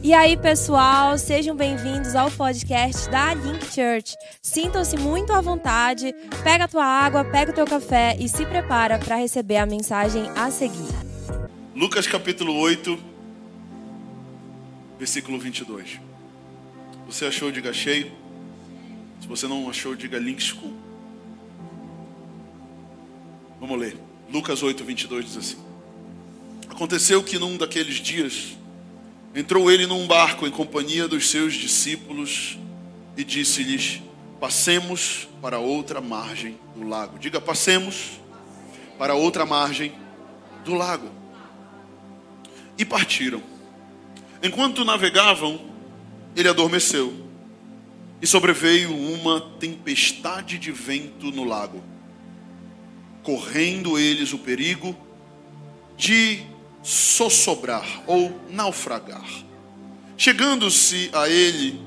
E aí, pessoal, sejam bem-vindos ao podcast da Link Church. Sintam-se muito à vontade, pega a tua água, pega o teu café e se prepara para receber a mensagem a seguir. Lucas capítulo 8, versículo 22. Você achou, diga cheio. Se você não achou, diga Link School. Vamos ler. Lucas 8, 22 diz assim: Aconteceu que num daqueles dias Entrou ele num barco em companhia dos seus discípulos e disse-lhes: Passemos para outra margem do lago. Diga, passemos para outra margem do lago. E partiram. Enquanto navegavam, ele adormeceu. E sobreveio uma tempestade de vento no lago, correndo eles o perigo de sossobrar ou naufragar. Chegando-se a ele,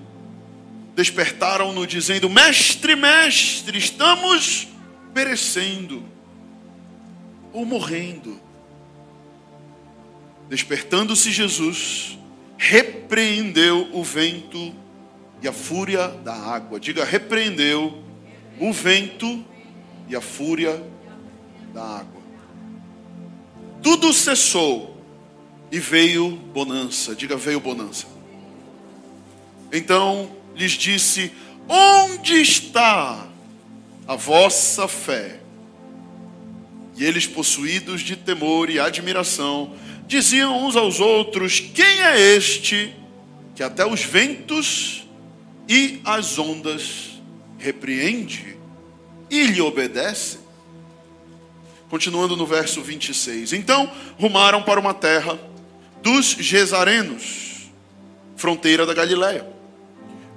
despertaram-no dizendo: Mestre, mestre, estamos perecendo ou morrendo. Despertando-se Jesus, repreendeu o vento e a fúria da água. Diga, repreendeu o vento e a fúria da água tudo cessou e veio bonança. Diga, veio bonança. Então lhes disse: Onde está a vossa fé? E eles, possuídos de temor e admiração, diziam uns aos outros: Quem é este que até os ventos e as ondas repreende e lhe obedece? Continuando no verso 26. Então rumaram para uma terra dos Gesarenos, fronteira da Galiléia.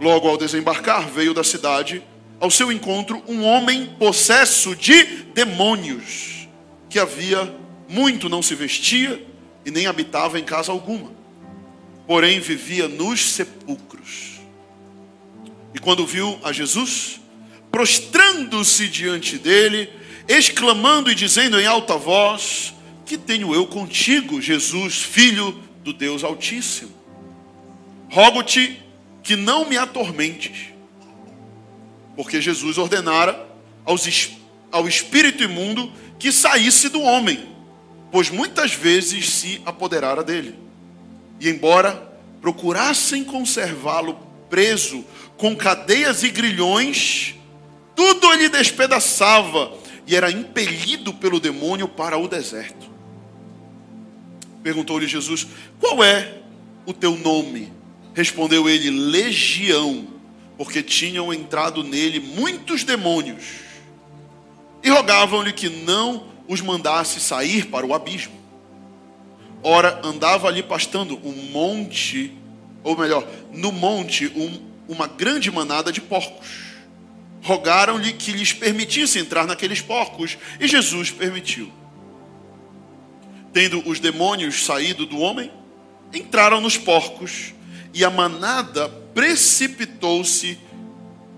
Logo ao desembarcar, veio da cidade ao seu encontro um homem possesso de demônios, que havia muito não se vestia e nem habitava em casa alguma, porém vivia nos sepulcros. E quando viu a Jesus, prostrando-se diante dele, exclamando e dizendo em alta voz: Que tenho eu contigo, Jesus, filho do Deus Altíssimo? Rogo-te que não me atormentes. Porque Jesus ordenara aos, ao espírito imundo que saísse do homem, pois muitas vezes se apoderara dele. E embora procurassem conservá-lo preso com cadeias e grilhões, tudo lhe despedaçava e era impelido pelo demônio para o deserto. Perguntou-lhe Jesus: Qual é o teu nome? Respondeu ele: Legião, porque tinham entrado nele muitos demônios. E rogavam-lhe que não os mandasse sair para o abismo. Ora, andava ali pastando um monte, ou melhor, no monte, um, uma grande manada de porcos rogaram-lhe que lhes permitisse entrar naqueles porcos, e Jesus permitiu. Tendo os demônios saído do homem, entraram nos porcos, e a manada precipitou-se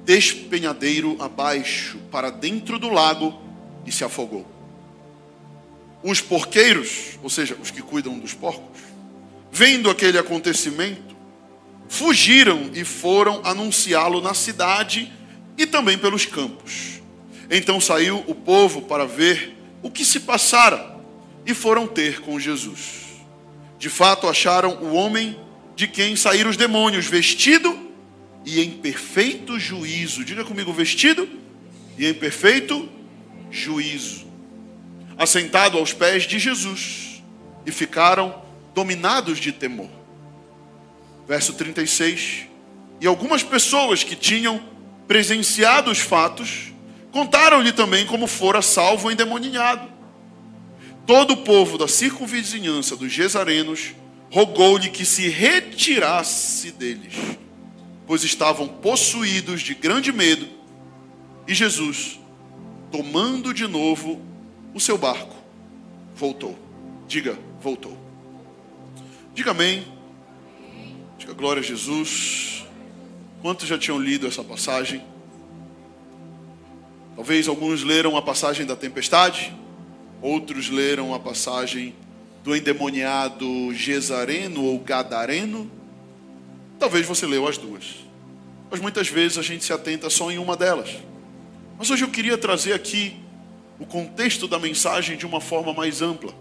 despenhadeiro abaixo, para dentro do lago, e se afogou. Os porqueiros, ou seja, os que cuidam dos porcos, vendo aquele acontecimento, fugiram e foram anunciá-lo na cidade e também pelos campos. Então saiu o povo para ver o que se passara e foram ter com Jesus. De fato, acharam o homem de quem saíram os demônios, vestido e em perfeito juízo. Diga comigo, vestido e em perfeito juízo. Assentado aos pés de Jesus e ficaram dominados de temor. Verso 36. E algumas pessoas que tinham presenciado os fatos, contaram-lhe também como fora salvo o endemoninhado. Todo o povo da circunvizinhança dos Gesarenos rogou-lhe que se retirasse deles, pois estavam possuídos de grande medo. E Jesus, tomando de novo o seu barco, voltou. Diga, voltou. Diga amém. Diga glória a Jesus. Quantos já tinham lido essa passagem? Talvez alguns leram a passagem da tempestade, outros leram a passagem do endemoniado Gesareno ou Gadareno, Talvez você leu as duas. Mas muitas vezes a gente se atenta só em uma delas. Mas hoje eu queria trazer aqui o contexto da mensagem de uma forma mais ampla.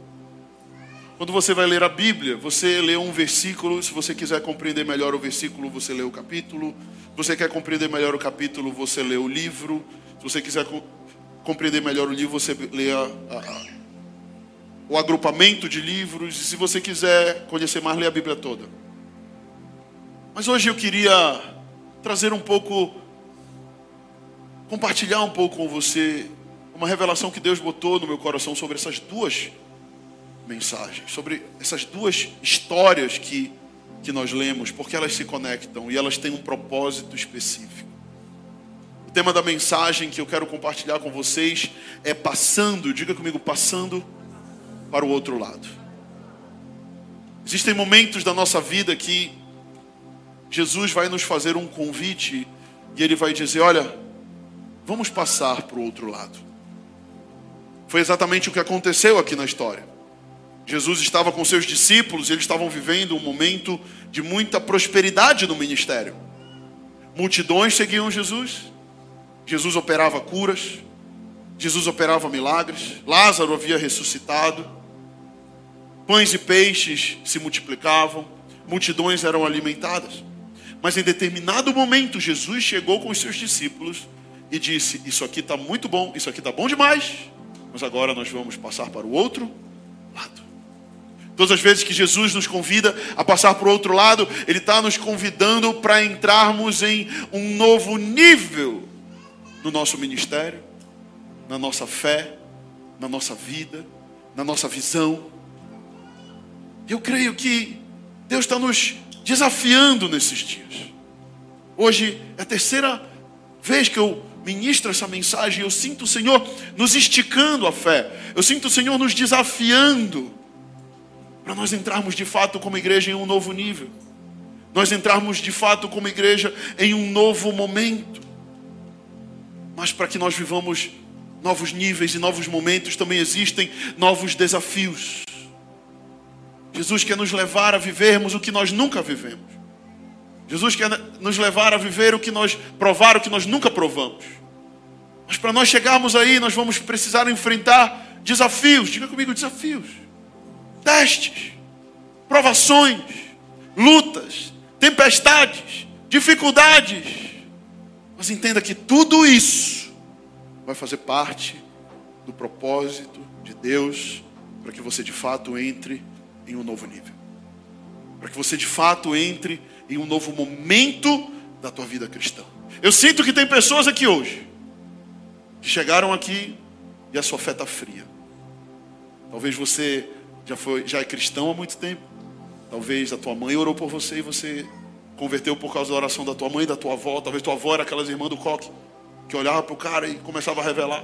Quando você vai ler a Bíblia, você lê um versículo, se você quiser compreender melhor o versículo, você lê o capítulo. Se você quer compreender melhor o capítulo, você lê o livro. Se você quiser compreender melhor o livro, você lê a, a, a, o agrupamento de livros. E se você quiser conhecer mais, lê a Bíblia toda. Mas hoje eu queria trazer um pouco, compartilhar um pouco com você uma revelação que Deus botou no meu coração sobre essas duas mensagens, sobre essas duas histórias que, que nós lemos, porque elas se conectam e elas têm um propósito específico. Tema da mensagem que eu quero compartilhar com vocês é passando, diga comigo, passando para o outro lado. Existem momentos da nossa vida que Jesus vai nos fazer um convite e ele vai dizer: Olha, vamos passar para o outro lado. Foi exatamente o que aconteceu aqui na história. Jesus estava com seus discípulos e eles estavam vivendo um momento de muita prosperidade no ministério. Multidões seguiam Jesus, Jesus operava curas, Jesus operava milagres, Lázaro havia ressuscitado, pães e peixes se multiplicavam, multidões eram alimentadas. Mas em determinado momento, Jesus chegou com os seus discípulos e disse: Isso aqui está muito bom, isso aqui está bom demais, mas agora nós vamos passar para o outro lado. Todas as vezes que Jesus nos convida a passar para o outro lado, Ele está nos convidando para entrarmos em um novo nível no nosso ministério, na nossa fé, na nossa vida, na nossa visão. Eu creio que Deus está nos desafiando nesses dias. Hoje é a terceira vez que eu ministro essa mensagem, eu sinto o Senhor nos esticando a fé, eu sinto o Senhor nos desafiando para nós entrarmos de fato como igreja em um novo nível, nós entrarmos de fato como igreja em um novo momento, mas para que nós vivamos novos níveis e novos momentos, também existem novos desafios. Jesus quer nos levar a vivermos o que nós nunca vivemos. Jesus quer nos levar a viver o que nós provar o que nós nunca provamos. Mas para nós chegarmos aí, nós vamos precisar enfrentar desafios. Diga comigo, desafios testes, provações, lutas, tempestades, dificuldades. Mas entenda que tudo isso vai fazer parte do propósito de Deus para que você de fato entre em um novo nível. Para que você de fato entre em um novo momento da tua vida cristã. Eu sinto que tem pessoas aqui hoje que chegaram aqui e a sua fé está fria. Talvez você já, foi, já é cristão há muito tempo. Talvez a tua mãe orou por você e você converteu por causa da oração da tua mãe da tua avó. Talvez tua avó era aquelas irmãs do coque que olhava para o cara e começava a revelar.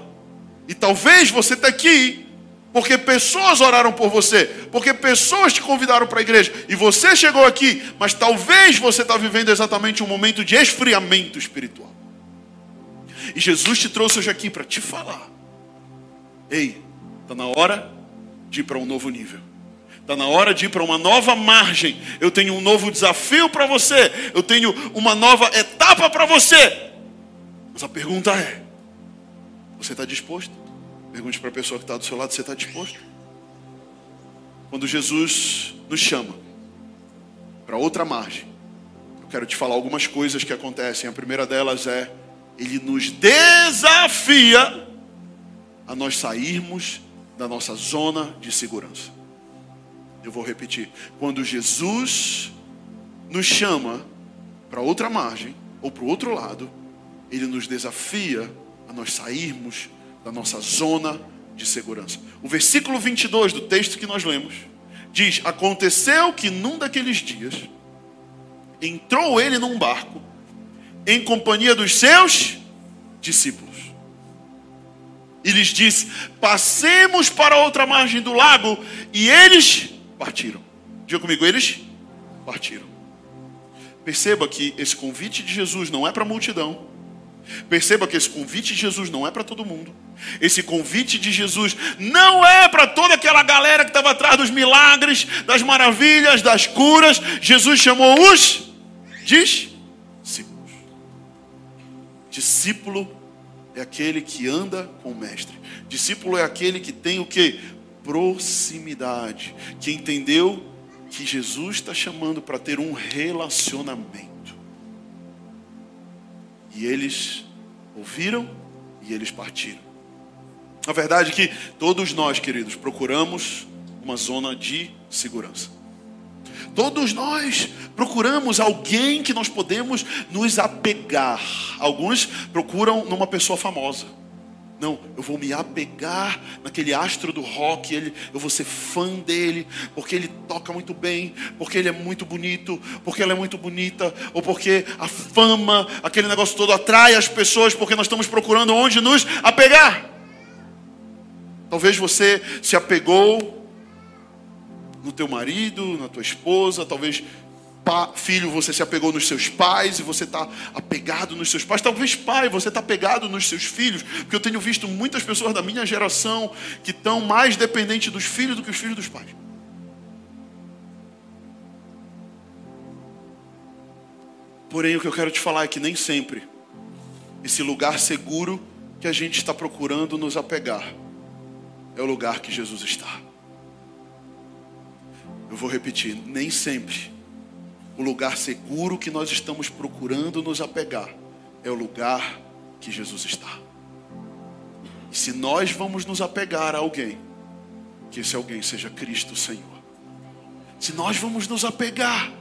E talvez você está aqui porque pessoas oraram por você, porque pessoas te convidaram para a igreja e você chegou aqui, mas talvez você está vivendo exatamente um momento de esfriamento espiritual. E Jesus te trouxe hoje aqui para te falar: ei, está na hora de ir para um novo nível. Está na hora de ir para uma nova margem. Eu tenho um novo desafio para você. Eu tenho uma nova etapa para você. Mas a pergunta é: você está disposto? Pergunte para a pessoa que está do seu lado: você está disposto? Quando Jesus nos chama para outra margem, eu quero te falar algumas coisas que acontecem. A primeira delas é: Ele nos desafia a nós sairmos da nossa zona de segurança. Eu vou repetir. Quando Jesus nos chama para outra margem ou para o outro lado, ele nos desafia a nós sairmos da nossa zona de segurança. O versículo 22 do texto que nós lemos diz: Aconteceu que num daqueles dias entrou ele num barco em companhia dos seus discípulos e lhes disse: Passemos para outra margem do lago. E eles partiram. Diga comigo, eles partiram. Perceba que esse convite de Jesus não é para a multidão. Perceba que esse convite de Jesus não é para todo mundo. Esse convite de Jesus não é para toda aquela galera que estava atrás dos milagres, das maravilhas, das curas. Jesus chamou os discípulos. Discípulo é aquele que anda com o mestre. Discípulo é aquele que tem o que? Proximidade. Que entendeu que Jesus está chamando para ter um relacionamento. E eles ouviram e eles partiram. A verdade é que todos nós, queridos, procuramos uma zona de segurança. Todos nós procuramos alguém que nós podemos nos apegar. Alguns procuram numa pessoa famosa. Não, eu vou me apegar naquele astro do rock, ele, eu vou ser fã dele, porque ele toca muito bem, porque ele é muito bonito, porque ela é muito bonita, ou porque a fama, aquele negócio todo atrai as pessoas, porque nós estamos procurando onde nos apegar. Talvez você se apegou no teu marido, na tua esposa, talvez filho, você se apegou nos seus pais e você está apegado nos seus pais. Talvez pai, você está apegado nos seus filhos, porque eu tenho visto muitas pessoas da minha geração que estão mais dependentes dos filhos do que os filhos dos pais. Porém, o que eu quero te falar é que nem sempre esse lugar seguro que a gente está procurando nos apegar é o lugar que Jesus está. Eu vou repetir, nem sempre o lugar seguro que nós estamos procurando nos apegar é o lugar que Jesus está. E se nós vamos nos apegar a alguém, que esse alguém seja Cristo Senhor. Se nós vamos nos apegar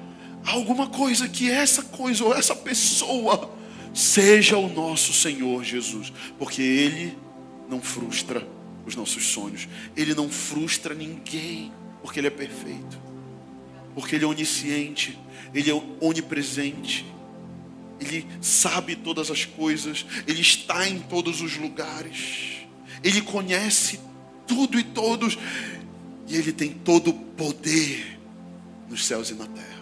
a alguma coisa, que essa coisa ou essa pessoa seja o nosso Senhor Jesus, porque Ele não frustra os nossos sonhos, Ele não frustra ninguém, porque Ele é perfeito, porque Ele é onisciente, ele é onipresente. Ele sabe todas as coisas, ele está em todos os lugares. Ele conhece tudo e todos, e ele tem todo o poder nos céus e na terra.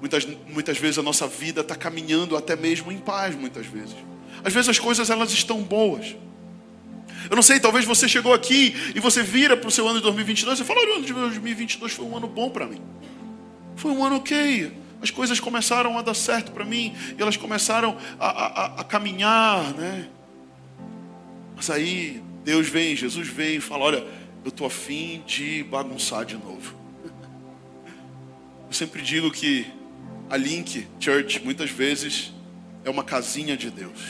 Muitas, muitas vezes a nossa vida está caminhando até mesmo em paz, muitas vezes. Às vezes as coisas elas estão boas. Eu não sei, talvez você chegou aqui e você vira para o seu ano de 2022 e fala: o ano de 2022 foi um ano bom para mim. Foi um ano ok. As coisas começaram a dar certo para mim e elas começaram a, a, a, caminhar, né? Mas aí Deus vem, Jesus vem e fala: Olha, eu estou afim de bagunçar de novo. Eu sempre digo que a Link Church muitas vezes é uma casinha de Deus.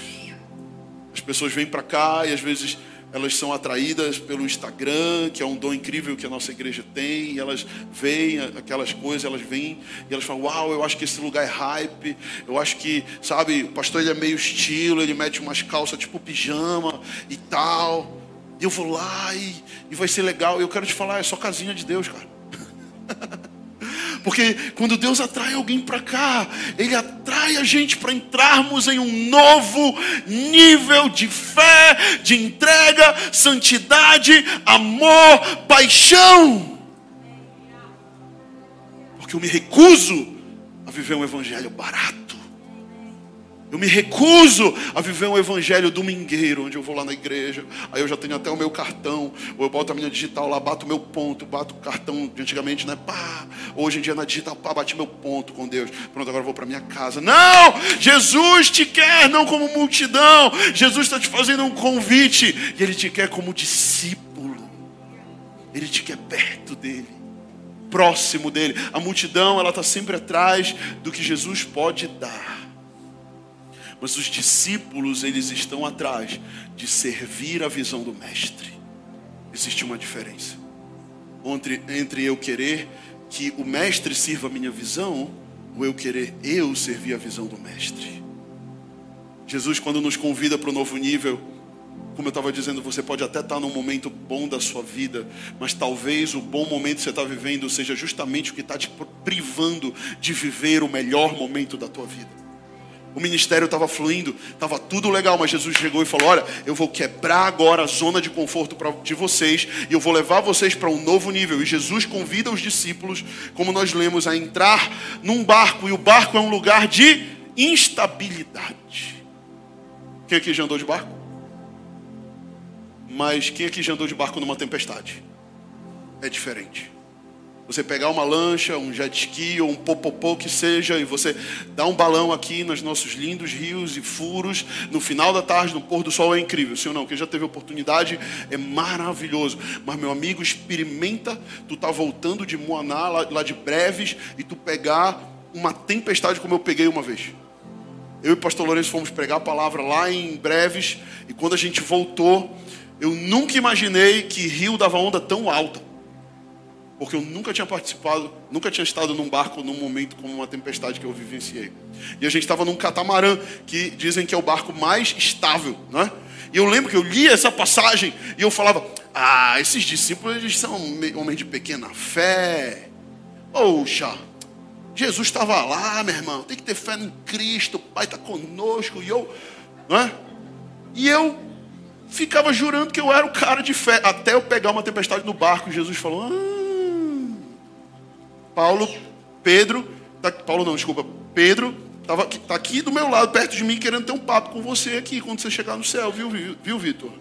As pessoas vêm para cá e às vezes elas são atraídas pelo Instagram, que é um dom incrível que a nossa igreja tem, e elas veem aquelas coisas, elas vêm e elas falam: Uau, eu acho que esse lugar é hype, eu acho que, sabe, o pastor ele é meio estilo, ele mete umas calças tipo pijama e tal. E eu vou lá e, e vai ser legal. Eu quero te falar: é só casinha de Deus, cara. Porque quando Deus atrai alguém para cá, Ele atrai a gente para entrarmos em um novo nível de fé, de entrega, santidade, amor, paixão. Porque eu me recuso a viver um evangelho barato. Eu me recuso a viver um evangelho domingueiro, onde eu vou lá na igreja, aí eu já tenho até o meu cartão, ou eu boto a minha digital lá, bato o meu ponto, bato o cartão de antigamente, né? Pá, hoje em dia na digital, pá, bati meu ponto com Deus. Pronto, agora eu vou para minha casa. Não! Jesus te quer não como multidão. Jesus está te fazendo um convite e ele te quer como discípulo. Ele te quer perto dele, próximo dele. A multidão, ela está sempre atrás do que Jesus pode dar. Mas os discípulos, eles estão atrás de servir a visão do mestre. Existe uma diferença entre, entre eu querer que o mestre sirva a minha visão ou eu querer eu servir a visão do mestre. Jesus, quando nos convida para o novo nível, como eu estava dizendo, você pode até estar num momento bom da sua vida, mas talvez o bom momento que você está vivendo seja justamente o que está te privando de viver o melhor momento da tua vida o ministério estava fluindo, estava tudo legal, mas Jesus chegou e falou: Olha, eu vou quebrar agora a zona de conforto de vocês e eu vou levar vocês para um novo nível. E Jesus convida os discípulos, como nós lemos, a entrar num barco, e o barco é um lugar de instabilidade. Quem aqui já andou de barco? Mas quem aqui já andou de barco numa tempestade? É diferente. Você pegar uma lancha, um jet ski ou um popopô que seja, e você dar um balão aqui nos nossos lindos rios e furos, no final da tarde, no pôr do sol, é incrível. Se ou não, quem já teve oportunidade, é maravilhoso. Mas, meu amigo, experimenta tu tá voltando de Moaná, lá, lá de Breves, e tu pegar uma tempestade como eu peguei uma vez. Eu e o pastor Lourenço fomos pregar a palavra lá em Breves, e quando a gente voltou, eu nunca imaginei que rio dava onda tão alta porque eu nunca tinha participado, nunca tinha estado num barco num momento como uma tempestade que eu vivenciei. E a gente estava num catamarã, que dizem que é o barco mais estável, né? E eu lembro que eu li essa passagem e eu falava: Ah, esses discípulos eles são homens de pequena fé. Poxa, Jesus estava lá, meu irmão, tem que ter fé em Cristo, o Pai está conosco. E eu, né? E eu ficava jurando que eu era o cara de fé, até eu pegar uma tempestade no barco. E Jesus falou: Ah, Paulo, Pedro, tá, Paulo não, desculpa, Pedro estava tá aqui do meu lado, perto de mim, querendo ter um papo com você aqui quando você chegar no céu, viu, viu, Vitor?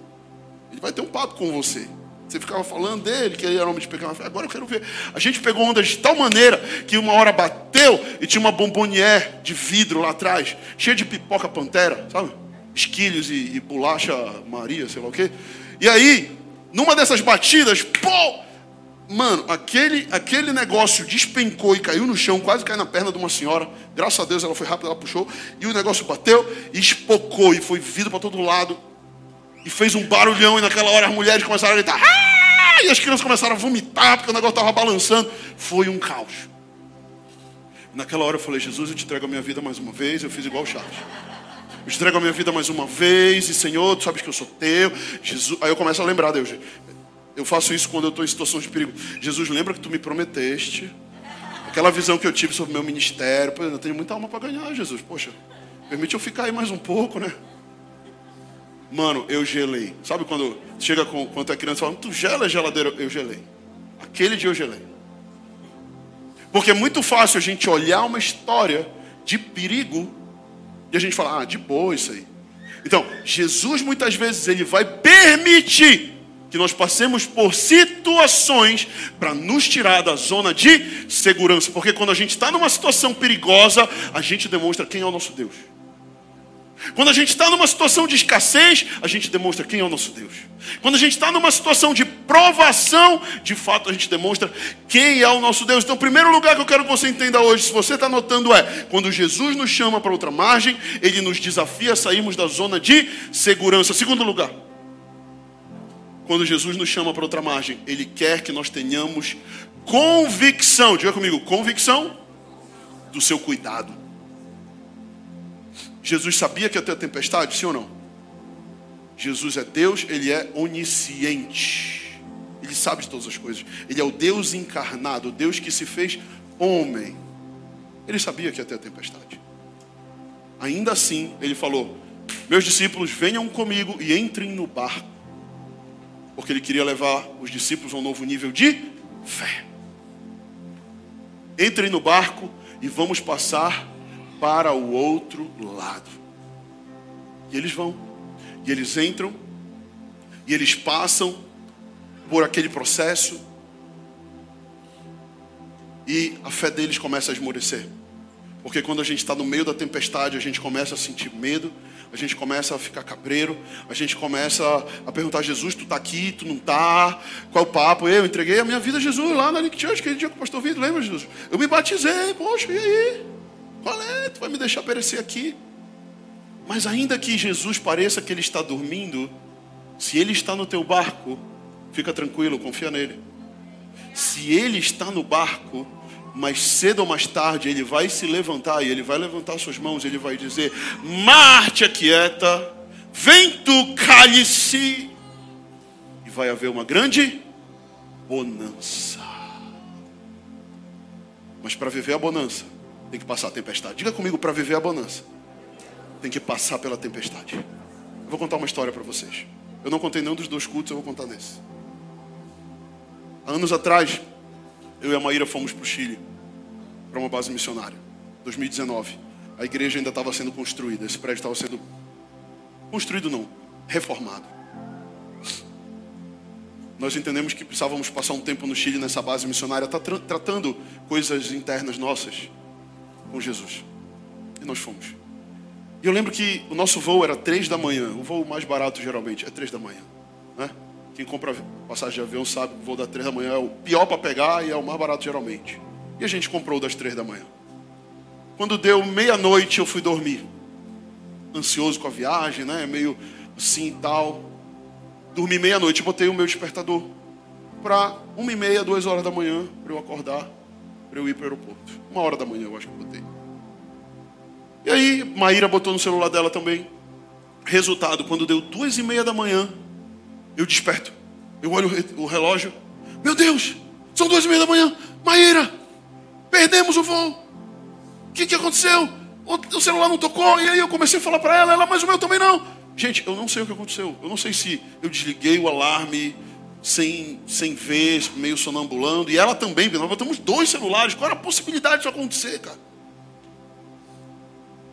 Ele vai ter um papo com você. Você ficava falando dele, que ele era homem de pecado. Agora eu quero ver. A gente pegou onda de tal maneira que uma hora bateu e tinha uma bombonier de vidro lá atrás, cheia de pipoca pantera, sabe? Esquilhos e, e bolacha Maria, sei lá o quê. E aí, numa dessas batidas, pô, Mano, aquele, aquele negócio despencou e caiu no chão, quase caiu na perna de uma senhora. Graças a Deus ela foi rápida, ela puxou. E o negócio bateu espocou e foi vidro para todo lado. E fez um barulhão. E naquela hora as mulheres começaram a gritar. Ah! E as crianças começaram a vomitar porque o negócio estava balançando. Foi um caos. Naquela hora eu falei: Jesus, eu te entrego a minha vida mais uma vez. Eu fiz igual o Chaves. Eu te entrego a minha vida mais uma vez. E Senhor, tu sabes que eu sou teu. Jesus... Aí eu começo a lembrar, Deus. Eu faço isso quando eu estou em situação de perigo. Jesus, lembra que tu me prometeste? Aquela visão que eu tive sobre o meu ministério. Pô, eu tenho muita alma para ganhar, Jesus. Poxa, permite eu ficar aí mais um pouco, né? Mano, eu gelei. Sabe quando chega com, quando é criança e fala, tu gela a geladeira? Eu gelei. Aquele dia eu gelei. Porque é muito fácil a gente olhar uma história de perigo e a gente falar, ah, de boa isso aí. Então, Jesus muitas vezes ele vai permitir que nós passemos por situações para nos tirar da zona de segurança, porque quando a gente está numa situação perigosa, a gente demonstra quem é o nosso Deus. Quando a gente está numa situação de escassez, a gente demonstra quem é o nosso Deus. Quando a gente está numa situação de provação, de fato a gente demonstra quem é o nosso Deus. Então, o primeiro lugar que eu quero que você entenda hoje, se você está notando, é quando Jesus nos chama para outra margem, ele nos desafia a sairmos da zona de segurança. Segundo lugar, quando Jesus nos chama para outra margem, Ele quer que nós tenhamos convicção, diga comigo, convicção do seu cuidado. Jesus sabia que ia ter tempestade, sim ou não? Jesus é Deus, Ele é onisciente. Ele sabe de todas as coisas. Ele é o Deus encarnado, o Deus que se fez homem. Ele sabia que ia ter tempestade. Ainda assim, ele falou: Meus discípulos, venham comigo e entrem no barco porque ele queria levar os discípulos a um novo nível de fé. Entrem no barco e vamos passar para o outro lado. E eles vão, e eles entram, e eles passam por aquele processo, e a fé deles começa a esmorecer. Porque quando a gente está no meio da tempestade, a gente começa a sentir medo, a gente começa a ficar cabreiro, a gente começa a perguntar: Jesus, tu está aqui, tu não está? Qual é o papo? Eu entreguei a minha vida a Jesus lá na Link Church, aquele dia com o pastor Vitor, lembra, Jesus? Eu me batizei, poxa, e aí? Qual é? Tu vai me deixar perecer aqui? Mas ainda que Jesus pareça que ele está dormindo, se ele está no teu barco, fica tranquilo, confia nele. Se ele está no barco, mas cedo ou mais tarde ele vai se levantar e ele vai levantar suas mãos, ele vai dizer: Marte aquieta, vento cale-se, e vai haver uma grande bonança. Mas para viver a bonança, tem que passar a tempestade. Diga comigo, para viver a bonança, tem que passar pela tempestade. Eu vou contar uma história para vocês. Eu não contei nenhum dos dois cultos, eu vou contar nesse. Há anos atrás, eu e a Maíra fomos para o Chile, para uma base missionária, 2019. A igreja ainda estava sendo construída, esse prédio estava sendo construído não, reformado. nós entendemos que precisávamos passar um tempo no Chile nessa base missionária, tá tra tratando coisas internas nossas com Jesus. E nós fomos. E eu lembro que o nosso voo era três da manhã, o voo mais barato geralmente é três da manhã, né? Quem compra passagem de avião sabe que o voo das três da manhã é o pior para pegar e é o mais barato geralmente. E a gente comprou das três da manhã. Quando deu meia-noite eu fui dormir, ansioso com a viagem, né? Meio assim e tal. Dormi meia-noite, botei o meu despertador para uma e meia, duas horas da manhã para eu acordar, para eu ir para o aeroporto. Uma hora da manhã eu acho que botei. E aí, Maíra botou no celular dela também. Resultado, quando deu duas e meia da manhã, eu desperto. Eu olho o relógio. Meu Deus, são duas e meia da manhã. Maíra, perdemos o voo. O que, que aconteceu? O celular não tocou. E aí eu comecei a falar para ela, ela, mas o meu também não. Gente, eu não sei o que aconteceu. Eu não sei se eu desliguei o alarme sem, sem ver, meio sonambulando. E ela também, nós botamos dois celulares. Qual era a possibilidade disso acontecer, cara?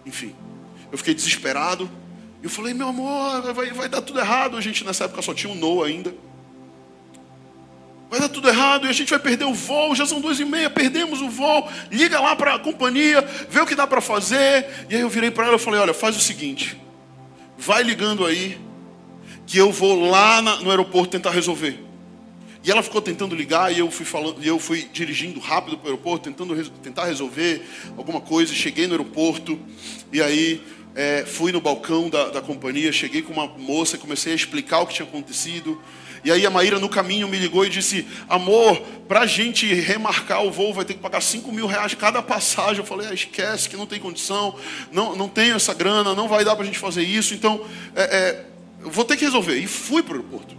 Enfim, eu fiquei desesperado. Eu falei, meu amor, vai, vai dar tudo errado. A gente nessa época só tinha um no ainda. Vai dar tudo errado e a gente vai perder o voo. Já são duas e meia, perdemos o voo. Liga lá para a companhia, vê o que dá para fazer. E aí eu virei para ela e falei, olha, faz o seguinte. Vai ligando aí, que eu vou lá no aeroporto tentar resolver. E ela ficou tentando ligar e eu fui falando, e eu fui dirigindo rápido para o aeroporto, tentando tentar resolver alguma coisa. Cheguei no aeroporto e aí é, fui no balcão da, da companhia, cheguei com uma moça, comecei a explicar o que tinha acontecido. E aí a Maíra no caminho me ligou e disse: Amor, para a gente remarcar o voo vai ter que pagar 5 mil reais cada passagem. Eu falei: ah, Esquece que não tem condição, não, não tenho essa grana, não vai dar para a gente fazer isso. Então, é, é, vou ter que resolver. E fui para o aeroporto.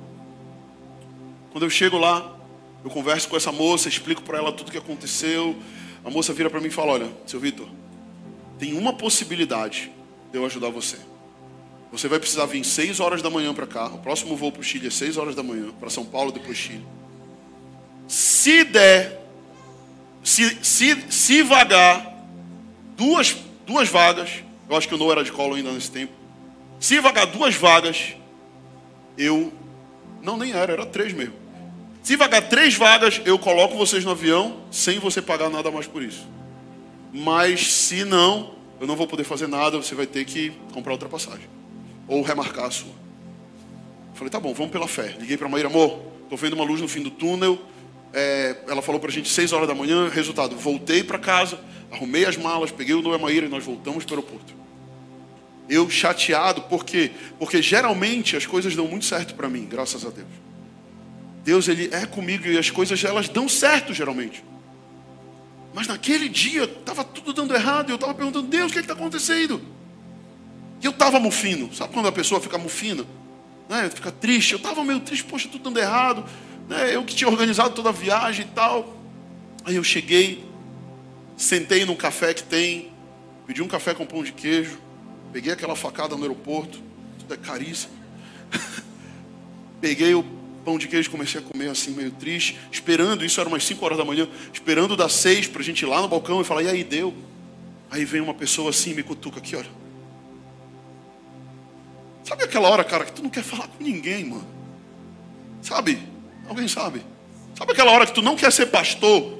Quando eu chego lá, eu converso com essa moça, explico para ela tudo o que aconteceu. A moça vira para mim e fala: Olha, seu Vitor, tem uma possibilidade de eu ajudar você. Você vai precisar vir 6 horas da manhã para cá. O próximo voo para o Chile é 6 horas da manhã, para São Paulo, depois Chile. Se der, se, se, se vagar duas, duas vagas, eu acho que o não era de colo ainda nesse tempo. Se vagar duas vagas, eu. Não, nem era, era três mesmo. Se vagar três vagas, eu coloco vocês no avião sem você pagar nada mais por isso. Mas se não, eu não vou poder fazer nada, você vai ter que comprar outra passagem. Ou remarcar a sua. Falei, tá bom, vamos pela fé. Liguei para a Maíra, amor, estou vendo uma luz no fim do túnel. É, ela falou para a gente 6 horas da manhã, resultado, voltei para casa, arrumei as malas, peguei o Noé Maíra e nós voltamos para o aeroporto. Eu chateado, por quê? Porque geralmente as coisas dão muito certo para mim, graças a Deus. Deus ele é comigo e as coisas elas dão certo geralmente. Mas naquele dia estava tudo dando errado e eu estava perguntando, Deus, o que é está acontecendo? E eu estava mufino, sabe quando a pessoa fica mufina? Né? Fica triste, eu estava meio triste, poxa, tudo dando errado. Né? Eu que tinha organizado toda a viagem e tal. Aí eu cheguei, sentei num café que tem, pedi um café com pão de queijo, peguei aquela facada no aeroporto, tudo é caríssimo. peguei o pão de queijo, comecei a comer assim, meio triste, esperando, isso era umas 5 horas da manhã, esperando das 6 para a gente ir lá no balcão e falar, e aí, deu? Aí vem uma pessoa assim me cutuca aqui, olha. Sabe aquela hora, cara, que tu não quer falar com ninguém, mano? Sabe? Alguém sabe? Sabe aquela hora que tu não quer ser pastor?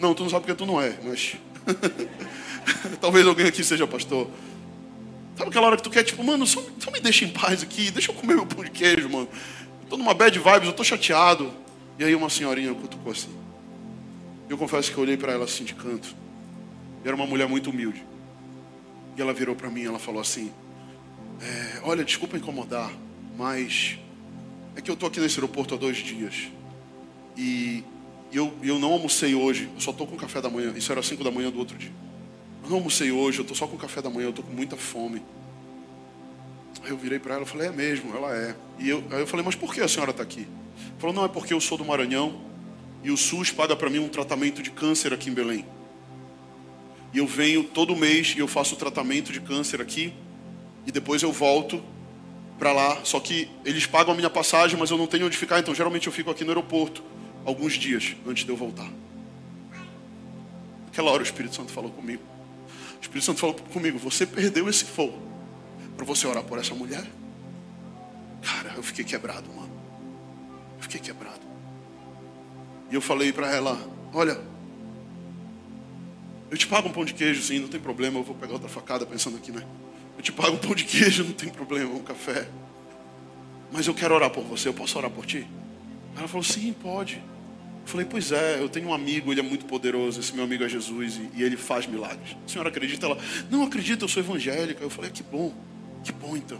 Não, tu não sabe porque tu não é, mas. Talvez alguém aqui seja pastor. Sabe aquela hora que tu quer, tipo, mano, só, só me deixa em paz aqui, deixa eu comer meu pão de queijo, mano. Estou numa bad vibes, eu estou chateado. E aí uma senhorinha cutucou assim. Eu confesso que eu olhei para ela assim de canto. Era uma mulher muito humilde. E ela virou para mim ela falou assim: é, Olha, desculpa incomodar, mas é que eu estou aqui nesse aeroporto há dois dias. E eu, eu não almocei hoje, eu só estou com café da manhã. Isso era cinco da manhã do outro dia. Eu não almocei hoje, eu estou só com café da manhã, eu estou com muita fome. Aí eu virei para ela e falei, é mesmo, ela é. E eu, aí eu falei, mas por que a senhora está aqui? Falou, não, é porque eu sou do Maranhão e o SUS paga para mim um tratamento de câncer aqui em Belém. E eu venho todo mês e eu faço tratamento de câncer aqui e depois eu volto para lá. Só que eles pagam a minha passagem, mas eu não tenho onde ficar, então geralmente eu fico aqui no aeroporto alguns dias antes de eu voltar. Naquela hora o Espírito Santo falou comigo. O Espírito Santo falou comigo: Você perdeu esse fogo para você orar por essa mulher? Cara, eu fiquei quebrado, mano. Eu fiquei quebrado. E eu falei para ela: Olha, eu te pago um pão de queijo, sim, não tem problema. Eu vou pegar outra facada pensando aqui, né? Te pago um pão de queijo, não tem problema, um café. Mas eu quero orar por você, eu posso orar por ti? Ela falou: Sim, pode. Eu falei: Pois é, eu tenho um amigo, ele é muito poderoso. Esse meu amigo é Jesus e, e ele faz milagres. A senhora acredita? Ela: Não acredito, eu sou evangélica. Eu falei: Que bom, que bom então.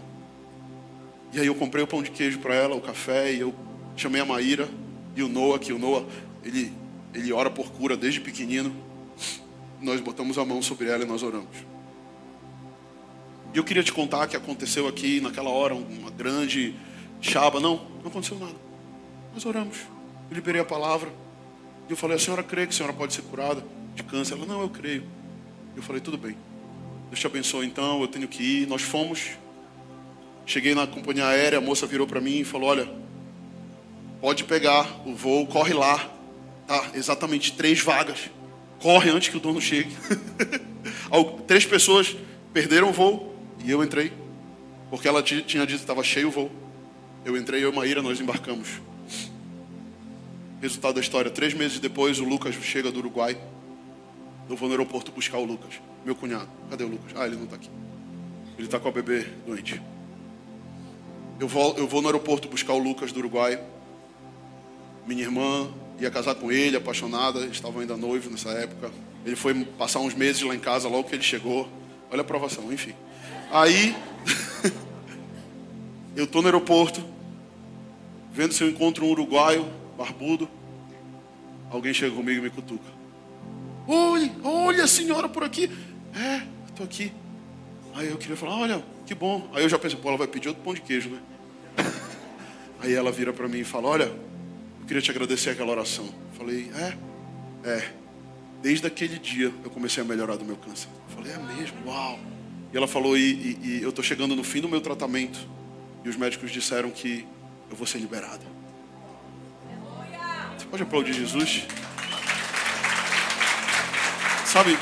E aí eu comprei o pão de queijo para ela, o café, e eu chamei a Maíra e o Noah, que o Noah, ele, ele ora por cura desde pequenino. Nós botamos a mão sobre ela e nós oramos. E eu queria te contar que aconteceu aqui naquela hora uma grande chaba. Não, não aconteceu nada. Nós oramos. Eu liberei a palavra. E eu falei, a senhora crê que a senhora pode ser curada de câncer? Ela, não, eu creio. Eu falei, tudo bem. Deus te abençoe então, eu tenho que ir. Nós fomos. Cheguei na companhia aérea, a moça virou para mim e falou, olha, pode pegar o voo, corre lá. Tá, exatamente três vagas. Corre antes que o dono chegue. três pessoas perderam o voo e eu entrei. Porque ela tinha dito que estava cheio o voo. Eu entrei, eu e Maíra, nós embarcamos. Resultado da história: três meses depois, o Lucas chega do Uruguai. Eu vou no aeroporto buscar o Lucas, meu cunhado. Cadê o Lucas? Ah, ele não está aqui. Ele está com a bebê doente. Eu vou, eu vou no aeroporto buscar o Lucas do Uruguai. Minha irmã ia casar com ele, apaixonada, estavam ainda noivos nessa época. Ele foi passar uns meses lá em casa logo que ele chegou. Olha a aprovação, enfim. Aí, eu estou no aeroporto, vendo se eu encontro um uruguaio barbudo. Alguém chega comigo e me cutuca. Olha, olha a senhora por aqui. É, estou aqui. Aí eu queria falar, olha, que bom. Aí eu já pensei, pô, ela vai pedir outro pão de queijo, né? Aí ela vira para mim e fala, olha, eu queria te agradecer aquela oração. Eu falei, é, é. Desde aquele dia eu comecei a melhorar do meu câncer. Eu falei, é mesmo, uau. E ela falou, e, e, e eu estou chegando no fim do meu tratamento. E os médicos disseram que eu vou ser liberado. Você pode aplaudir Jesus? Sabe,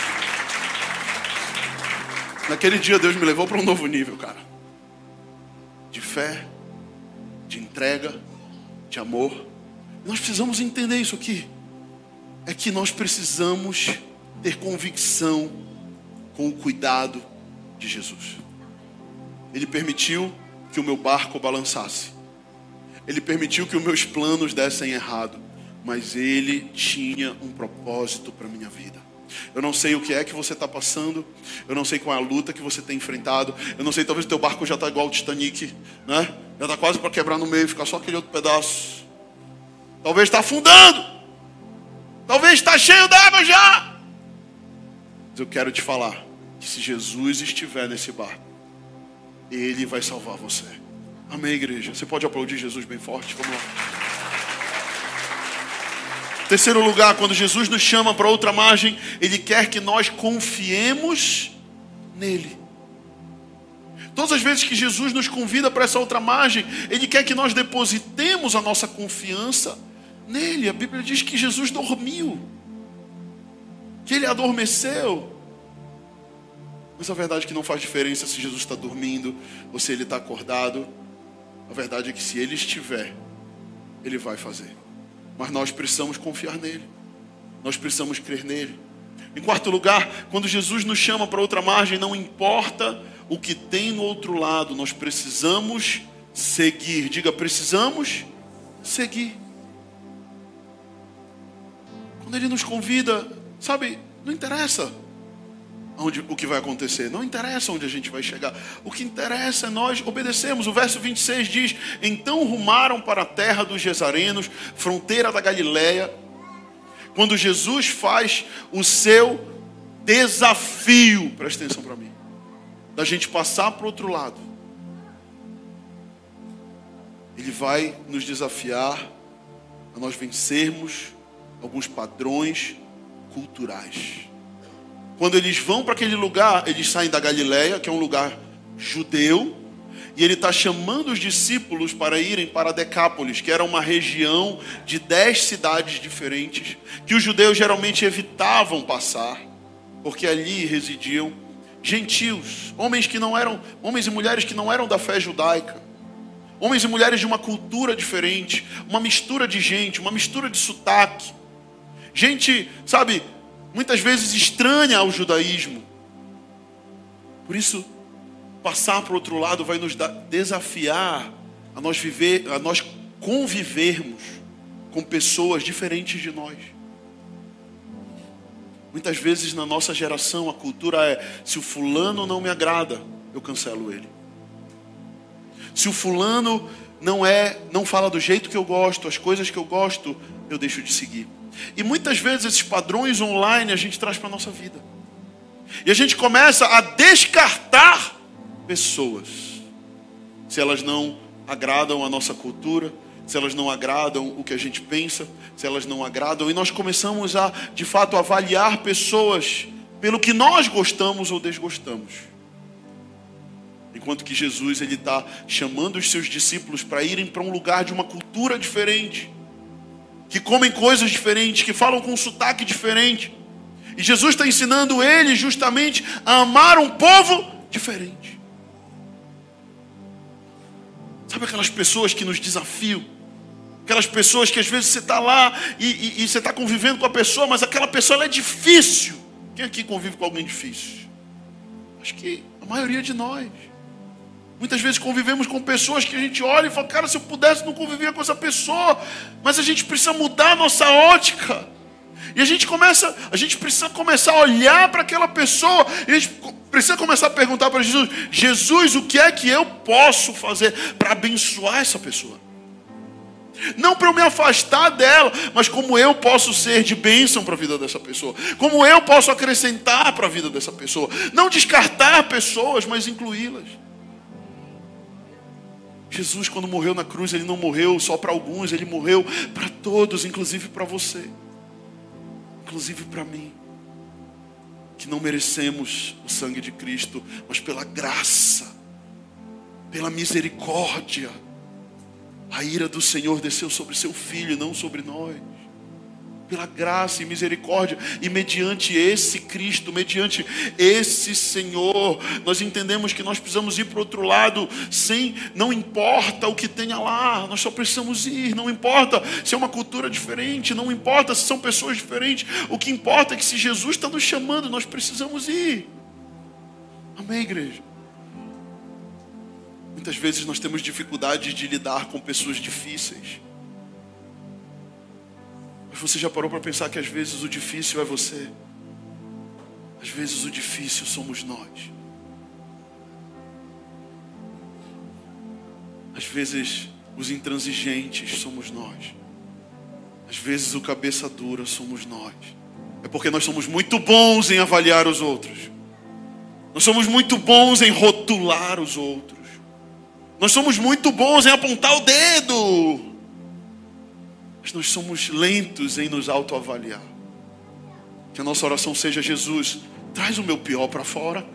naquele dia Deus me levou para um novo nível, cara. De fé, de entrega, de amor. Nós precisamos entender isso aqui. É que nós precisamos ter convicção com o cuidado de Jesus. Ele permitiu que o meu barco balançasse. Ele permitiu que os meus planos dessem errado, mas ele tinha um propósito para minha vida. Eu não sei o que é que você está passando, eu não sei qual é a luta que você tem enfrentado, eu não sei, talvez o teu barco já está igual ao Titanic, né? Já está quase para quebrar no meio, ficar só aquele outro pedaço. Talvez está afundando, talvez está cheio d'água já. Mas eu quero te falar que se Jesus estiver nesse barco, Ele vai salvar você. Amém, igreja? Você pode aplaudir Jesus bem forte? Vamos lá. Terceiro lugar, quando Jesus nos chama para outra margem, Ele quer que nós confiemos nele. Todas as vezes que Jesus nos convida para essa outra margem, Ele quer que nós depositemos a nossa confiança nele. A Bíblia diz que Jesus dormiu, que Ele adormeceu. Mas a verdade é que não faz diferença se Jesus está dormindo ou se Ele está acordado. A verdade é que se Ele estiver, Ele vai fazer. Mas nós precisamos confiar nele. Nós precisamos crer nele. Em quarto lugar, quando Jesus nos chama para outra margem, não importa o que tem no outro lado, nós precisamos seguir. Diga, precisamos seguir. Quando ele nos convida, sabe, não interessa onde, o que vai acontecer. Não interessa onde a gente vai chegar. O que interessa é nós obedecermos. O verso 26 diz: Então rumaram para a terra dos Gesarenos, fronteira da Galiléia. Quando Jesus faz o seu desafio, presta atenção para mim, da gente passar para o outro lado. Ele vai nos desafiar a nós vencermos alguns padrões culturais. Quando eles vão para aquele lugar, eles saem da Galiléia, que é um lugar judeu, e ele está chamando os discípulos para irem para Decápolis, que era uma região de dez cidades diferentes, que os judeus geralmente evitavam passar, porque ali residiam gentios, homens que não eram, homens e mulheres que não eram da fé judaica. Homens e mulheres de uma cultura diferente, uma mistura de gente, uma mistura de sotaque. Gente, sabe, muitas vezes estranha ao judaísmo. Por isso, passar para o outro lado vai nos desafiar a nós viver, a nós convivermos com pessoas diferentes de nós. Muitas vezes na nossa geração a cultura é: se o fulano não me agrada, eu cancelo ele. Se o fulano não é, não fala do jeito que eu gosto, as coisas que eu gosto, eu deixo de seguir. E muitas vezes esses padrões online a gente traz para a nossa vida. E a gente começa a descartar pessoas. Se elas não agradam a nossa cultura, se elas não agradam o que a gente pensa, se elas não agradam, e nós começamos a, de fato, avaliar pessoas pelo que nós gostamos ou desgostamos. Enquanto que Jesus ele está chamando os seus discípulos para irem para um lugar de uma cultura diferente, que comem coisas diferentes, que falam com um sotaque diferente. E Jesus está ensinando eles justamente a amar um povo diferente. Sabe aquelas pessoas que nos desafiam? Aquelas pessoas que às vezes você está lá e, e, e você está convivendo com a pessoa, mas aquela pessoa é difícil. Quem aqui convive com alguém difícil? Acho que a maioria de nós. Muitas vezes convivemos com pessoas que a gente olha e fala, cara, se eu pudesse não conviver com essa pessoa, mas a gente precisa mudar a nossa ótica. E a gente começa, a gente precisa começar a olhar para aquela pessoa, e a gente precisa começar a perguntar para Jesus: Jesus, o que é que eu posso fazer para abençoar essa pessoa? Não para eu me afastar dela, mas como eu posso ser de bênção para a vida dessa pessoa. Como eu posso acrescentar para a vida dessa pessoa. Não descartar pessoas, mas incluí-las. Jesus, quando morreu na cruz, ele não morreu só para alguns, ele morreu para todos, inclusive para você, inclusive para mim, que não merecemos o sangue de Cristo, mas pela graça, pela misericórdia, a ira do Senhor desceu sobre seu filho, não sobre nós pela graça e misericórdia, e mediante esse Cristo, mediante esse Senhor, nós entendemos que nós precisamos ir para o outro lado, sem, não importa o que tenha lá, nós só precisamos ir, não importa se é uma cultura diferente, não importa se são pessoas diferentes, o que importa é que se Jesus está nos chamando, nós precisamos ir. Amém, igreja? Muitas vezes nós temos dificuldade de lidar com pessoas difíceis. Mas você já parou para pensar que às vezes o difícil é você? Às vezes o difícil somos nós. Às vezes os intransigentes somos nós. Às vezes o cabeça dura somos nós. É porque nós somos muito bons em avaliar os outros. Nós somos muito bons em rotular os outros. Nós somos muito bons em apontar o dedo. Nós somos lentos em nos autoavaliar. Que a nossa oração seja: Jesus, traz o meu pior para fora.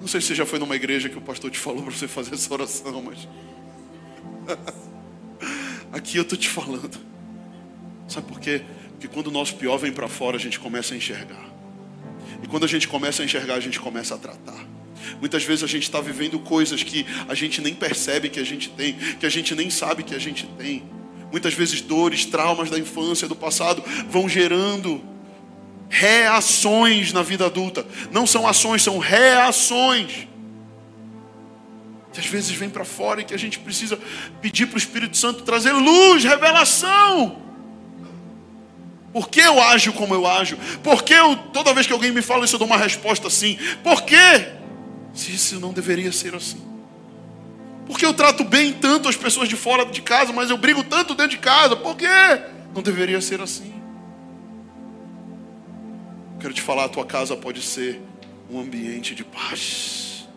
Não sei se você já foi numa igreja que o pastor te falou para você fazer essa oração, mas. Aqui eu estou te falando. Sabe por quê? Porque quando o nosso pior vem para fora, a gente começa a enxergar. E quando a gente começa a enxergar, a gente começa a tratar. Muitas vezes a gente está vivendo coisas que a gente nem percebe que a gente tem, que a gente nem sabe que a gente tem. Muitas vezes dores, traumas da infância, do passado, vão gerando reações na vida adulta. Não são ações, são reações. Que às vezes vem para fora e que a gente precisa pedir para o Espírito Santo trazer luz, revelação. Por que eu ajo como eu ajo? Por que eu, toda vez que alguém me fala isso, eu dou uma resposta assim? Por quê? Se isso não deveria ser assim. Porque eu trato bem tanto as pessoas de fora de casa, mas eu brigo tanto dentro de casa. Por quê? Não deveria ser assim. Quero te falar, a tua casa pode ser um ambiente de paz.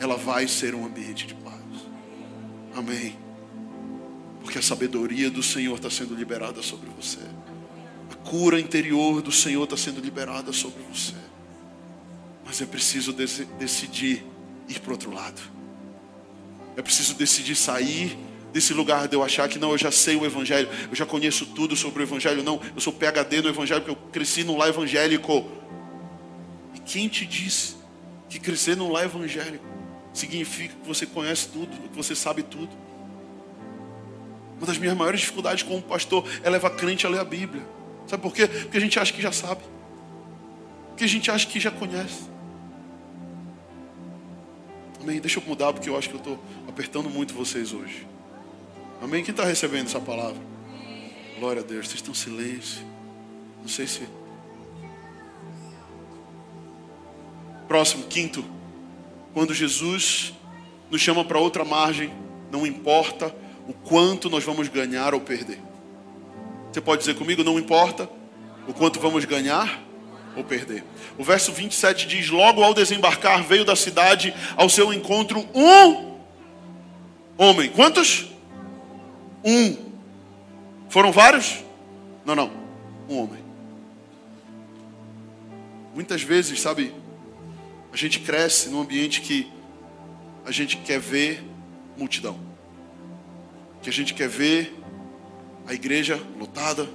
Ela vai ser um ambiente de paz. Amém. Porque a sabedoria do Senhor está sendo liberada sobre você. A cura interior do Senhor está sendo liberada sobre você. Mas é preciso decidir ir para outro lado. É preciso decidir sair desse lugar de eu achar que não, eu já sei o Evangelho, eu já conheço tudo sobre o Evangelho. Não, eu sou PHD no Evangelho porque eu cresci num lar evangélico. E quem te disse que crescer num lar evangélico significa que você conhece tudo, que você sabe tudo. Uma das minhas maiores dificuldades como pastor é levar crente a ler a Bíblia. Sabe por quê? Porque a gente acha que já sabe. Porque a gente acha que já conhece. Amém? Deixa eu mudar porque eu acho que eu estou apertando muito vocês hoje. Amém? Quem está recebendo essa palavra? Glória a Deus. Vocês estão em silêncio. Não sei se. Próximo, quinto. Quando Jesus nos chama para outra margem, não importa o quanto nós vamos ganhar ou perder. Você pode dizer comigo, não importa o quanto vamos ganhar ou perder. O verso 27 diz: Logo ao desembarcar, veio da cidade ao seu encontro um homem. Quantos? Um. Foram vários? Não, não. Um homem. Muitas vezes, sabe, a gente cresce num ambiente que a gente quer ver multidão. Que a gente quer ver a igreja lotada,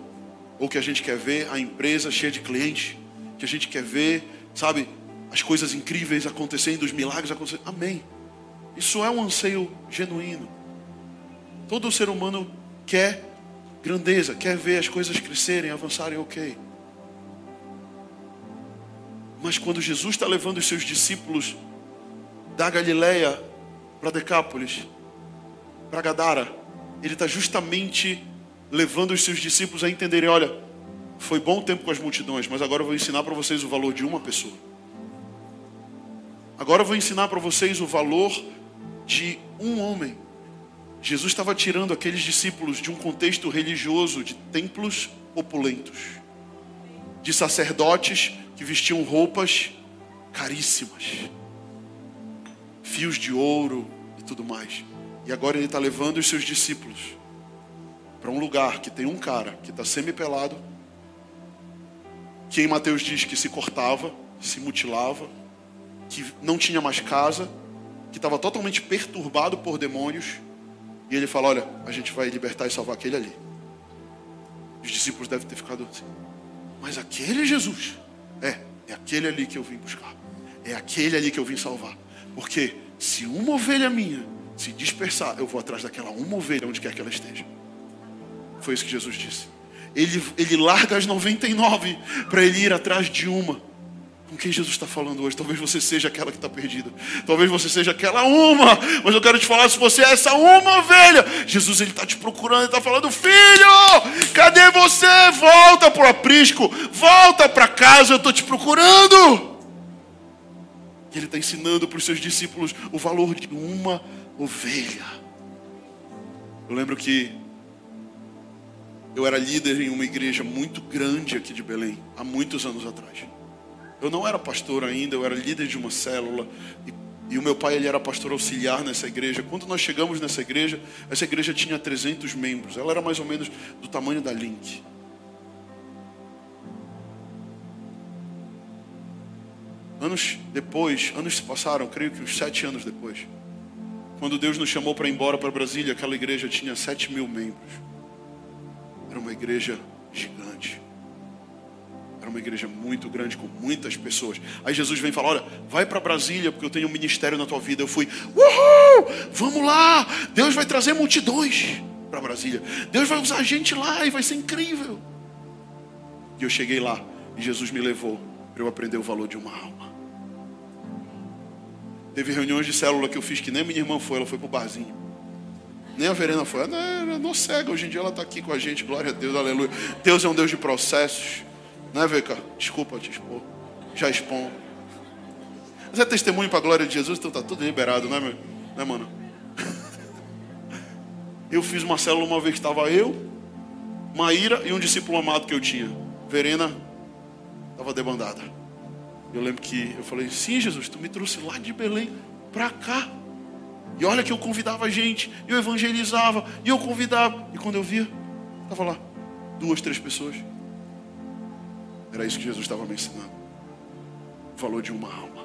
ou que a gente quer ver a empresa cheia de clientes, que a gente quer ver, sabe, as coisas incríveis acontecendo, os milagres acontecendo. Amém. Isso é um anseio genuíno. Todo ser humano quer grandeza, quer ver as coisas crescerem, avançarem, ok. Mas quando Jesus está levando os seus discípulos da Galileia para Decápolis, para Gadara, ele está justamente levando os seus discípulos a entenderem: olha, foi bom tempo com as multidões, mas agora eu vou ensinar para vocês o valor de uma pessoa. Agora eu vou ensinar para vocês o valor de um homem. Jesus estava tirando aqueles discípulos de um contexto religioso de templos opulentos, de sacerdotes que vestiam roupas caríssimas, fios de ouro e tudo mais. E agora ele está levando os seus discípulos para um lugar que tem um cara que está semi-pelado, que em Mateus diz que se cortava, se mutilava, que não tinha mais casa, que estava totalmente perturbado por demônios. E ele fala: Olha, a gente vai libertar e salvar aquele ali. Os discípulos devem ter ficado assim. Mas aquele Jesus, é, é aquele ali que eu vim buscar. É aquele ali que eu vim salvar. Porque se uma ovelha minha se dispersar, eu vou atrás daquela uma ovelha onde quer que ela esteja. Foi isso que Jesus disse. Ele, ele larga as 99 para ele ir atrás de uma. Com quem Jesus está falando hoje? Talvez você seja aquela que está perdida. Talvez você seja aquela uma. Mas eu quero te falar: se você é essa uma ovelha, Jesus ele está te procurando, ele está falando: Filho, cadê você? Volta para o aprisco, volta para casa, eu estou te procurando. E ele está ensinando para os seus discípulos o valor de uma ovelha. Eu lembro que eu era líder em uma igreja muito grande aqui de Belém, há muitos anos atrás. Eu não era pastor ainda, eu era líder de uma célula. E, e, o meu pai ele era pastor auxiliar nessa igreja. Quando nós chegamos nessa igreja, essa igreja tinha 300 membros. Ela era mais ou menos do tamanho da Link. Anos depois, anos se passaram, creio que uns sete anos depois. Quando Deus nos chamou para ir embora para Brasília, aquela igreja tinha sete mil membros. Era uma igreja gigante. Era uma igreja muito grande, com muitas pessoas. Aí Jesus vem falar: Olha, vai para Brasília, porque eu tenho um ministério na tua vida. Eu fui, uhul, vamos lá. Deus vai trazer multidões para Brasília. Deus vai usar a gente lá e vai ser incrível. E eu cheguei lá e Jesus me levou para eu aprender o valor de uma alma. Teve reuniões de célula que eu fiz que nem minha irmã foi, ela foi pro barzinho. Nem a Verena foi. Ela não, não cega, hoje em dia ela está aqui com a gente, glória a Deus, aleluia. Deus é um Deus de processos. Né, Veca? Desculpa te expor. Já expom. Mas é testemunho para a glória de Jesus, então está tudo liberado, né, meu? né, mano? Eu fiz uma célula uma vez que estava eu, Maíra e um discípulo amado que eu tinha. Verena estava debandada. Eu lembro que eu falei, sim, Jesus, tu me trouxe lá de Belém para cá. E olha que eu convidava gente, eu evangelizava, e eu convidava. E quando eu via, estava lá, duas, três pessoas. Era isso que Jesus estava me ensinando. O valor de uma alma.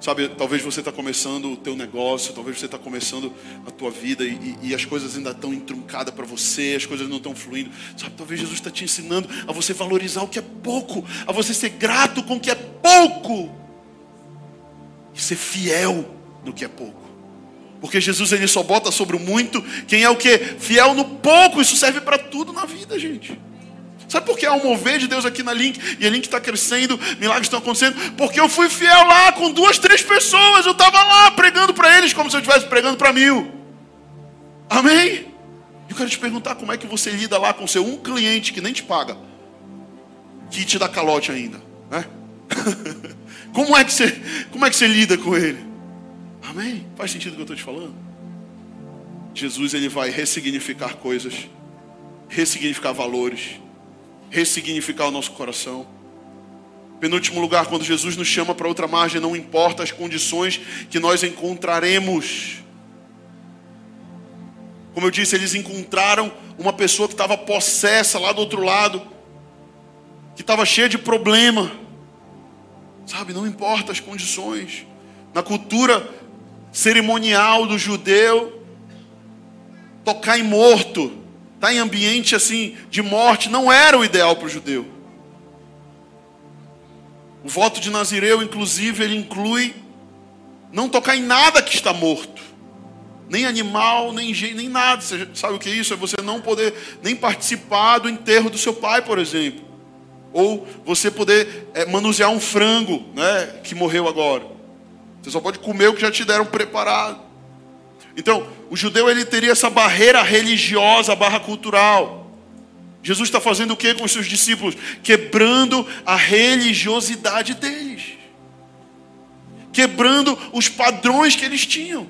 Sabe, talvez você está começando o teu negócio, talvez você está começando a tua vida e, e, e as coisas ainda estão entruncadas para você, as coisas não estão fluindo. Sabe, talvez Jesus está te ensinando a você valorizar o que é pouco, a você ser grato com o que é pouco e ser fiel no que é pouco. Porque Jesus ele só bota sobre o muito quem é o que? Fiel no pouco. Isso serve para tudo na vida, gente. Sabe por que há um mover de Deus aqui na Link e a Link está crescendo, milagres estão acontecendo? Porque eu fui fiel lá com duas, três pessoas. Eu estava lá pregando para eles como se eu estivesse pregando para mil. Amém? Eu quero te perguntar como é que você lida lá com seu um cliente que nem te paga, que te dá calote ainda, né? como é que você, como é que você lida com ele? Amém? Faz sentido o que eu estou te falando? Jesus ele vai ressignificar coisas, ressignificar valores, ressignificar o nosso coração. Penúltimo lugar, quando Jesus nos chama para outra margem, não importa as condições que nós encontraremos. Como eu disse, eles encontraram uma pessoa que estava possessa lá do outro lado, que estava cheia de problema. Sabe, não importa as condições. Na cultura cerimonial do judeu, tocar em morto, estar tá em ambiente assim de morte, não era o ideal para o judeu. O voto de Nazireu, inclusive, ele inclui não tocar em nada que está morto nem animal, nem nem nada. Você sabe o que é isso? É você não poder nem participar do enterro do seu pai, por exemplo. Ou você poder é, manusear um frango, né, que morreu agora. Você só pode comer o que já te deram preparado. Então, o judeu ele teria essa barreira religiosa, barra cultural. Jesus está fazendo o que com os seus discípulos? Quebrando a religiosidade deles. Quebrando os padrões que eles tinham.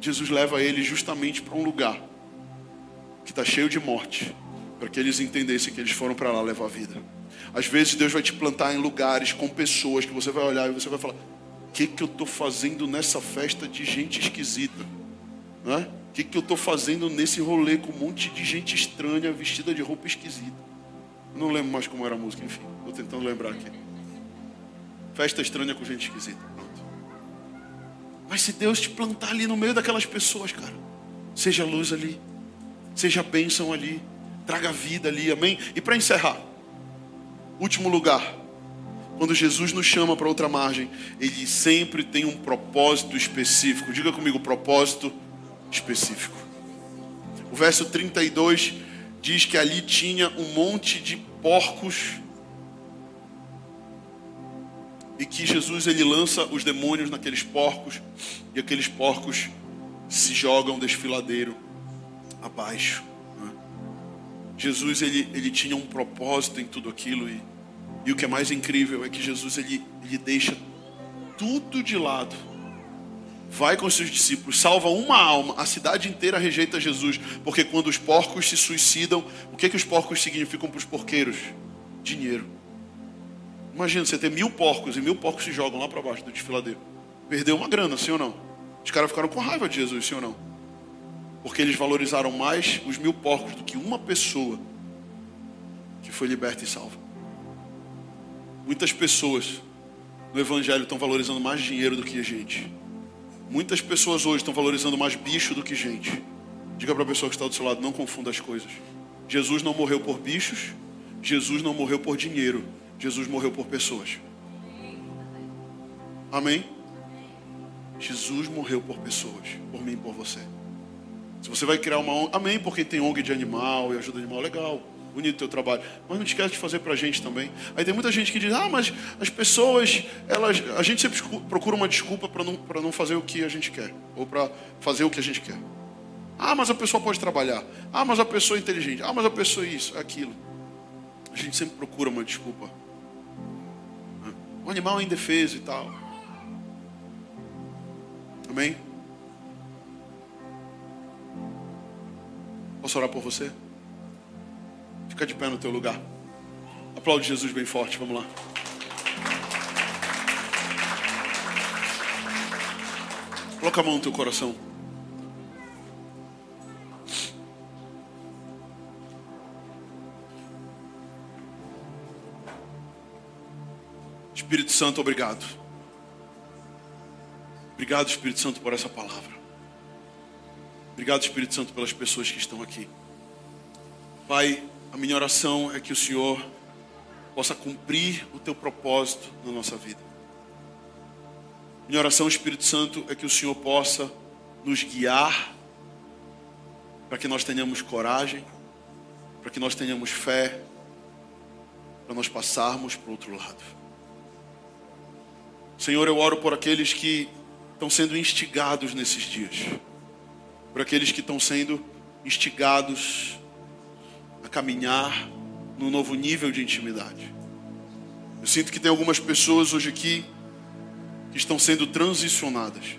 Jesus leva eles justamente para um lugar que está cheio de morte, para que eles entendessem que eles foram para lá levar a vida. Às vezes Deus vai te plantar em lugares com pessoas que você vai olhar e você vai falar: que, que eu estou fazendo nessa festa de gente esquisita? O que, que eu estou fazendo nesse rolê com um monte de gente estranha vestida de roupa esquisita? Não lembro mais como era a música, enfim, estou tentando lembrar aqui. Festa estranha com gente esquisita. Mas se Deus te plantar ali no meio daquelas pessoas, cara, seja luz ali, seja bênção ali, traga vida ali, amém? E para encerrar, último lugar, quando Jesus nos chama para outra margem, ele sempre tem um propósito específico. Diga comigo, propósito específico. O verso 32 diz que ali tinha um monte de porcos e que Jesus ele lança os demônios naqueles porcos e aqueles porcos se jogam desfiladeiro abaixo. Né? Jesus ele, ele tinha um propósito em tudo aquilo e, e o que é mais incrível é que Jesus ele, ele deixa tudo de lado. Vai com seus discípulos, salva uma alma, a cidade inteira rejeita Jesus, porque quando os porcos se suicidam, o que, que os porcos significam para os porqueiros? Dinheiro. Imagina você ter mil porcos e mil porcos se jogam lá para baixo do desfiladeiro. Perdeu uma grana, sim ou não? Os caras ficaram com raiva de Jesus, sim ou não? Porque eles valorizaram mais os mil porcos do que uma pessoa que foi liberta e salva. Muitas pessoas no Evangelho estão valorizando mais dinheiro do que a gente. Muitas pessoas hoje estão valorizando mais bicho do que gente. Diga para a pessoa que está do seu lado, não confunda as coisas. Jesus não morreu por bichos, Jesus não morreu por dinheiro. Jesus morreu por pessoas. Amém? Jesus morreu por pessoas, por mim e por você. Se você vai criar uma ONG, amém, porque tem ONG de animal e ajuda animal, legal, bonito o teu trabalho. Mas não esquece de fazer para a gente também. Aí tem muita gente que diz, ah, mas as pessoas, elas, a gente sempre procura uma desculpa para não, não fazer o que a gente quer, ou para fazer o que a gente quer. Ah, mas a pessoa pode trabalhar. Ah, mas a pessoa é inteligente. Ah, mas a pessoa é isso, é aquilo. A gente sempre procura uma desculpa um animal indefeso e tal. Amém? Posso orar por você? Fica de pé no teu lugar. Aplaude Jesus bem forte, vamos lá. Coloca a mão no teu coração. Espírito Santo, obrigado. Obrigado, Espírito Santo, por essa palavra. Obrigado, Espírito Santo, pelas pessoas que estão aqui. Pai, a minha oração é que o Senhor possa cumprir o teu propósito na nossa vida. Minha oração, Espírito Santo, é que o Senhor possa nos guiar para que nós tenhamos coragem, para que nós tenhamos fé, para nós passarmos para o outro lado. Senhor, eu oro por aqueles que estão sendo instigados nesses dias, por aqueles que estão sendo instigados caminhar num novo nível de intimidade. Eu sinto que tem algumas pessoas hoje aqui que estão sendo transicionadas.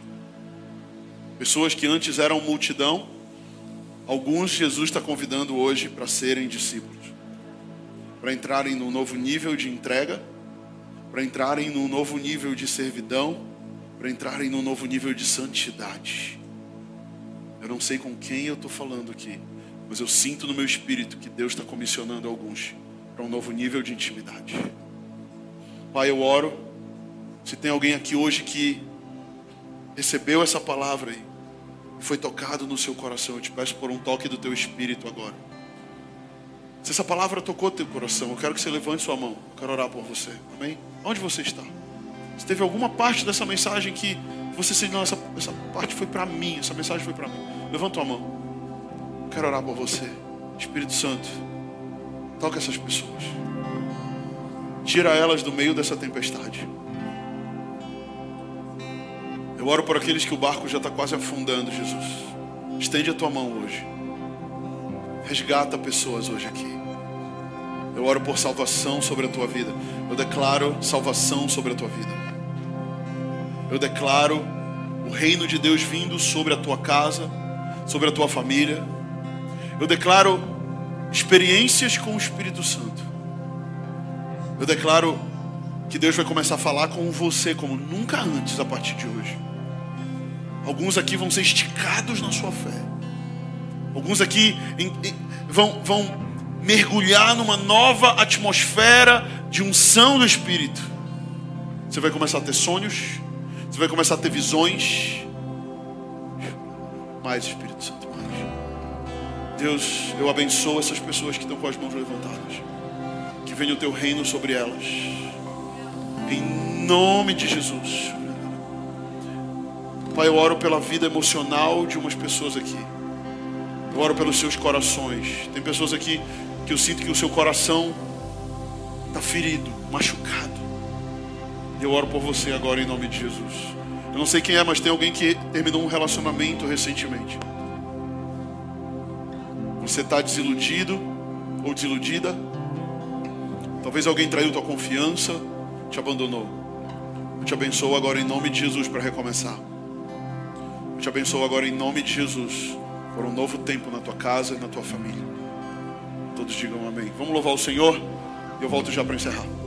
Pessoas que antes eram multidão, alguns Jesus está convidando hoje para serem discípulos, para entrarem num novo nível de entrega, para entrarem num novo nível de servidão, para entrarem num novo nível de santidade. Eu não sei com quem eu estou falando aqui, mas eu sinto no meu espírito que Deus está comissionando alguns para um novo nível de intimidade. Pai, eu oro. Se tem alguém aqui hoje que recebeu essa palavra e foi tocado no seu coração, eu te peço por um toque do teu espírito agora. Se essa palavra tocou teu coração, eu quero que você levante sua mão. Eu quero orar por você. Amém? Onde você está? Se teve alguma parte dessa mensagem que você sente, não, essa, essa parte foi para mim, essa mensagem foi para mim. Levanta a mão. Quero orar por você. Espírito Santo, toca essas pessoas. Tira elas do meio dessa tempestade. Eu oro por aqueles que o barco já está quase afundando, Jesus. Estende a tua mão hoje. Resgata pessoas hoje aqui. Eu oro por salvação sobre a tua vida. Eu declaro salvação sobre a tua vida. Eu declaro o reino de Deus vindo sobre a tua casa, sobre a tua família. Eu declaro experiências com o Espírito Santo. Eu declaro que Deus vai começar a falar com você como nunca antes a partir de hoje. Alguns aqui vão ser esticados na sua fé. Alguns aqui vão, vão mergulhar numa nova atmosfera de unção do Espírito. Você vai começar a ter sonhos, você vai começar a ter visões. Mais Espírito Santo. Deus, eu abençoo essas pessoas que estão com as mãos levantadas. Que venha o teu reino sobre elas. Em nome de Jesus. Pai, eu oro pela vida emocional de umas pessoas aqui. Eu oro pelos seus corações. Tem pessoas aqui que eu sinto que o seu coração está ferido, machucado. Eu oro por você agora em nome de Jesus. Eu não sei quem é, mas tem alguém que terminou um relacionamento recentemente. Você está desiludido ou desiludida? Talvez alguém traiu tua confiança, te abandonou. Eu te abençoo agora em nome de Jesus para recomeçar. Eu te abençoo agora em nome de Jesus por um novo tempo na tua casa e na tua família. Todos digam amém. Vamos louvar o Senhor e eu volto já para encerrar.